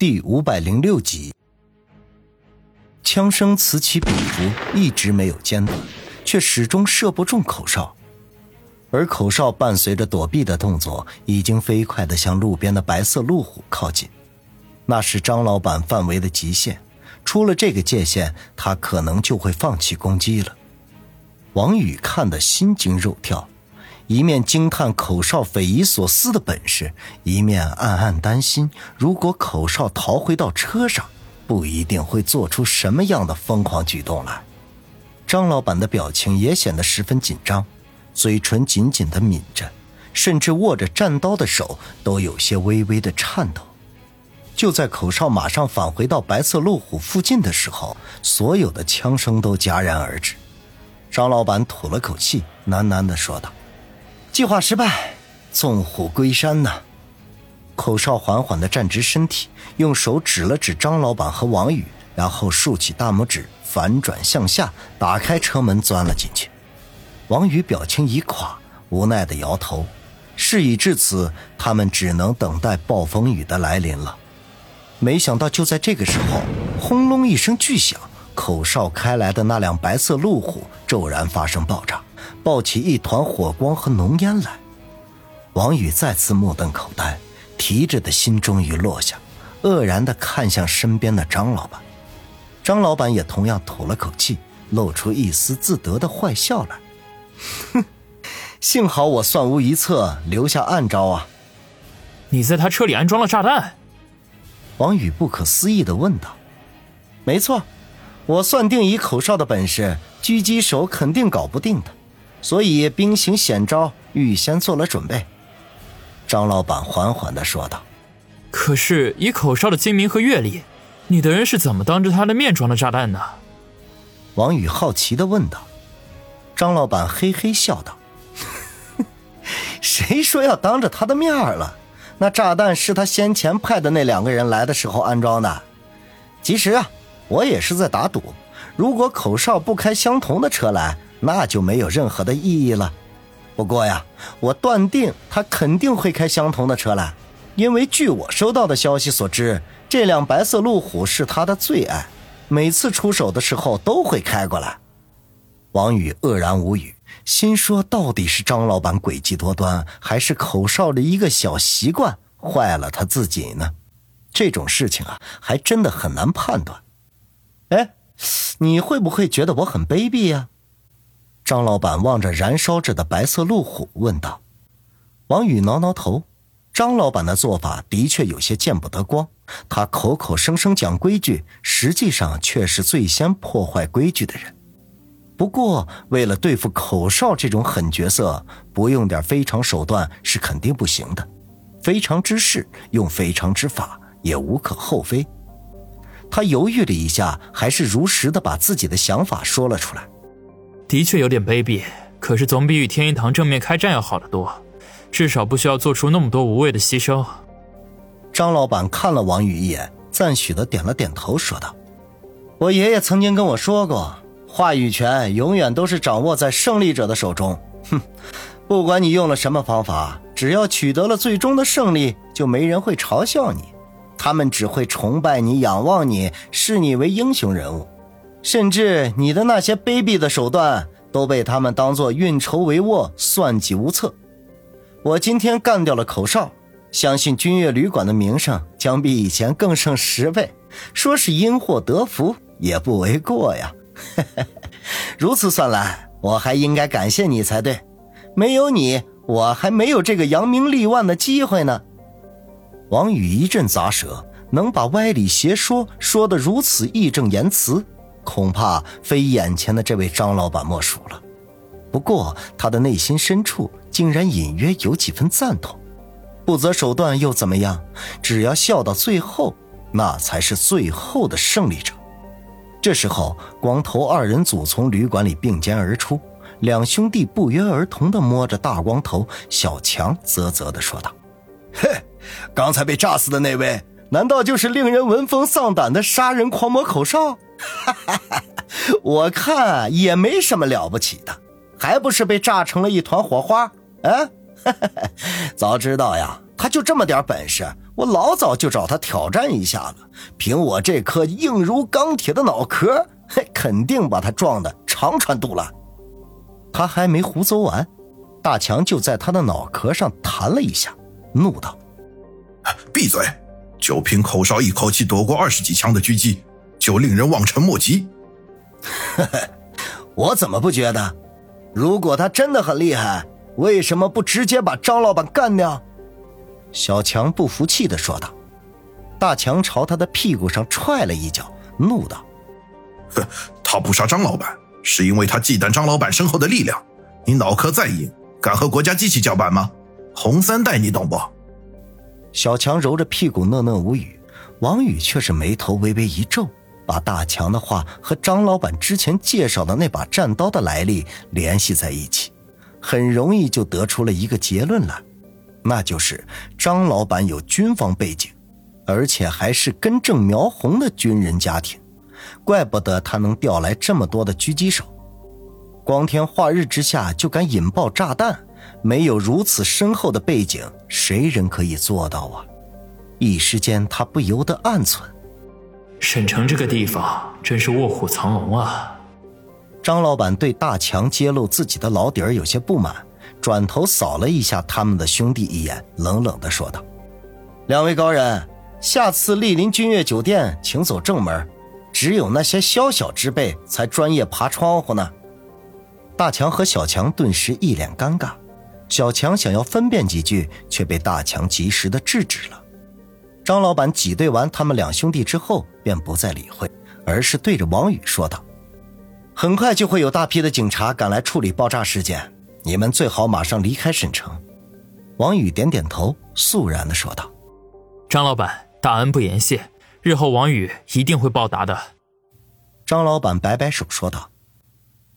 第五百零六集，枪声此起彼伏，一直没有间断，却始终射不中口哨。而口哨伴随着躲避的动作，已经飞快地向路边的白色路虎靠近。那是张老板范围的极限，出了这个界限，他可能就会放弃攻击了。王宇看得心惊肉跳。一面惊叹口哨匪夷所思的本事，一面暗暗担心，如果口哨逃回到车上，不一定会做出什么样的疯狂举动来。张老板的表情也显得十分紧张，嘴唇紧紧地抿着，甚至握着战刀的手都有些微微的颤抖。就在口哨马上返回到白色路虎附近的时候，所有的枪声都戛然而止。张老板吐了口气，喃喃地说道。计划失败，纵虎归山呐！口哨缓缓地站直身体，用手指了指张老板和王宇，然后竖起大拇指，反转向下，打开车门钻了进去。王宇表情一垮，无奈地摇头。事已至此，他们只能等待暴风雨的来临了。没想到，就在这个时候，轰隆一声巨响，口哨开来的那辆白色路虎骤然发生爆炸。爆起一团火光和浓烟来，王宇再次目瞪口呆，提着的心终于落下，愕然地看向身边的张老板。张老板也同样吐了口气，露出一丝自得的坏笑来：“哼，幸好我算无一策，留下暗招啊！”你在他车里安装了炸弹？王宇不可思议地问道：“没错，我算定以口哨的本事，狙击手肯定搞不定的。”所以兵行险招，预先做了准备。张老板缓缓的说道：“可是以口哨的精明和阅历，你的人是怎么当着他的面装的炸弹呢？”王宇好奇的问道。张老板嘿嘿笑道：“ 谁说要当着他的面了？那炸弹是他先前派的那两个人来的时候安装的。其实啊，我也是在打赌，如果口哨不开相同的车来。”那就没有任何的意义了。不过呀，我断定他肯定会开相同的车来，因为据我收到的消息所知，这辆白色路虎是他的最爱，每次出手的时候都会开过来。王宇愕然无语，心说：到底是张老板诡计多端，还是口哨的一个小习惯坏了他自己呢？这种事情啊，还真的很难判断。哎，你会不会觉得我很卑鄙呀？张老板望着燃烧着的白色路虎，问道：“王宇挠挠头。张老板的做法的确有些见不得光。他口口声声讲规矩，实际上却是最先破坏规矩的人。不过，为了对付口哨这种狠角色，不用点非常手段是肯定不行的。非常之事，用非常之法，也无可厚非。”他犹豫了一下，还是如实的把自己的想法说了出来。的确有点卑鄙，可是总比与天一堂正面开战要好得多，至少不需要做出那么多无谓的牺牲。张老板看了王宇一眼，赞许的点了点头，说道：“我爷爷曾经跟我说过，话语权永远都是掌握在胜利者的手中。哼，不管你用了什么方法，只要取得了最终的胜利，就没人会嘲笑你，他们只会崇拜你、仰望你，视你为英雄人物。”甚至你的那些卑鄙的手段都被他们当作运筹帷幄、算计无策。我今天干掉了口哨，相信君悦旅馆的名声将比以前更胜十倍。说是因祸得福也不为过呀。如此算来，我还应该感谢你才对。没有你，我还没有这个扬名立万的机会呢。王宇一阵咂舌，能把歪理邪说说得如此义正言辞。恐怕非眼前的这位张老板莫属了。不过他的内心深处竟然隐约有几分赞同。不择手段又怎么样？只要笑到最后，那才是最后的胜利者。这时候，光头二人组从旅馆里并肩而出，两兄弟不约而同地摸着大光头。小强啧啧地说道：“嘿，刚才被炸死的那位，难道就是令人闻风丧胆的杀人狂魔口哨？”哈哈哈！我看也没什么了不起的，还不是被炸成了一团火花？啊！早知道呀，他就这么点本事，我老早就找他挑战一下了。凭我这颗硬如钢铁的脑壳，嘿，肯定把他撞得肠穿肚烂。他还没胡诌完，大强就在他的脑壳上弹了一下，怒道：“闭嘴！就凭口哨一口气躲过二十几枪的狙击，就令人望尘莫及。”我怎么不觉得？如果他真的很厉害，为什么不直接把张老板干掉？小强不服气的说道。大强朝他的屁股上踹了一脚，怒道：“哼，他不杀张老板，是因为他忌惮张老板身后的力量。你脑壳再硬，敢和国家机器叫板吗？红三代，你懂不？”小强揉着屁股讷讷无语，王宇却是眉头微微一皱。把大强的话和张老板之前介绍的那把战刀的来历联系在一起，很容易就得出了一个结论来，那就是张老板有军方背景，而且还是根正苗红的军人家庭，怪不得他能调来这么多的狙击手，光天化日之下就敢引爆炸弹，没有如此深厚的背景，谁人可以做到啊？一时间他不由得暗存。沈城这个地方真是卧虎藏龙啊！张老板对大强揭露自己的老底儿有些不满，转头扫了一下他们的兄弟一眼，冷冷的说道：“两位高人，下次莅临君悦酒店，请走正门。只有那些宵小之辈才专业爬窗户呢。”大强和小强顿时一脸尴尬，小强想要分辨几句，却被大强及时的制止了。张老板挤兑完他们两兄弟之后，便不再理会，而是对着王宇说道：“很快就会有大批的警察赶来处理爆炸事件，你们最好马上离开省城。”王宇点点头，肃然的说道：“张老板，大恩不言谢，日后王宇一定会报答的。”张老板摆摆手说道：“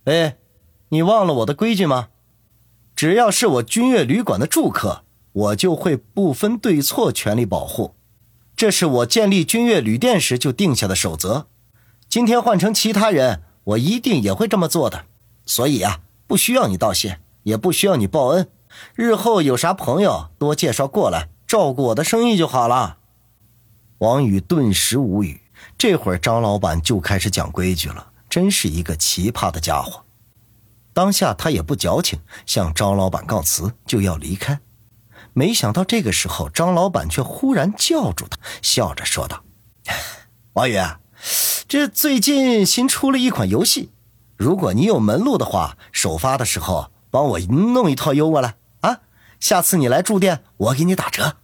哎，你忘了我的规矩吗？只要是我君悦旅馆的住客，我就会不分对错全力保护。”这是我建立君悦旅店时就定下的守则，今天换成其他人，我一定也会这么做的。所以啊，不需要你道谢，也不需要你报恩，日后有啥朋友多介绍过来照顾我的生意就好了。王宇顿时无语，这会儿张老板就开始讲规矩了，真是一个奇葩的家伙。当下他也不矫情，向张老板告辞，就要离开。没想到这个时候，张老板却忽然叫住他，笑着说道：“王宇，这最近新出了一款游戏，如果你有门路的话，首发的时候帮我弄一套邮过来啊！下次你来住店，我给你打折。”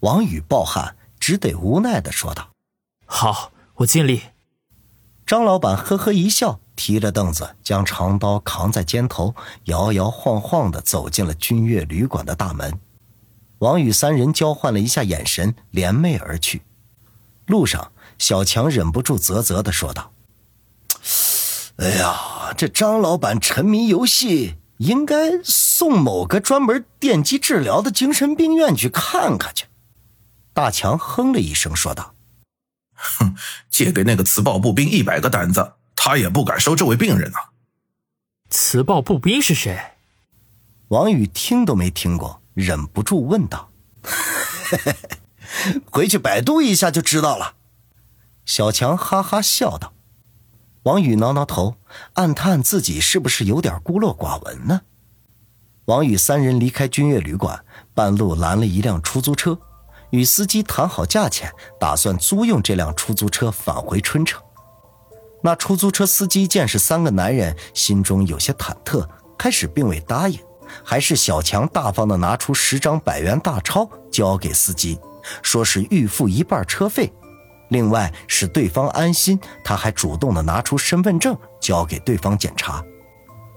王宇暴汗，只得无奈的说道：“好，我尽力。”张老板呵呵一笑。提着凳子，将长刀扛在肩头，摇摇晃晃地走进了君悦旅馆的大门。王宇三人交换了一下眼神，联袂而去。路上，小强忍不住啧啧地说道：“哎呀，这张老板沉迷游戏，应该送某个专门电击治疗的精神病院去看看去。”大强哼了一声说道：“哼，借给那个磁暴步兵一百个胆子。”他也不敢收这位病人啊！磁暴步兵是谁？王宇听都没听过，忍不住问道：“ 回去百度一下就知道了。”小强哈哈笑道。王宇挠挠头，暗叹自己是不是有点孤陋寡闻呢？王宇三人离开君悦旅馆，半路拦了一辆出租车，与司机谈好价钱，打算租用这辆出租车返回春城。那出租车司机见是三个男人，心中有些忐忑，开始并未答应，还是小强大方的拿出十张百元大钞交给司机，说是预付一半车费，另外使对方安心，他还主动的拿出身份证交给对方检查。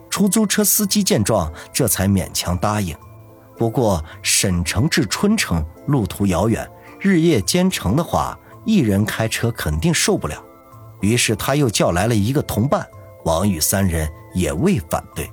出租车司机见状，这才勉强答应。不过沈城至春城路途遥远，日夜兼程的话，一人开车肯定受不了。于是他又叫来了一个同伴，王宇三人也未反对。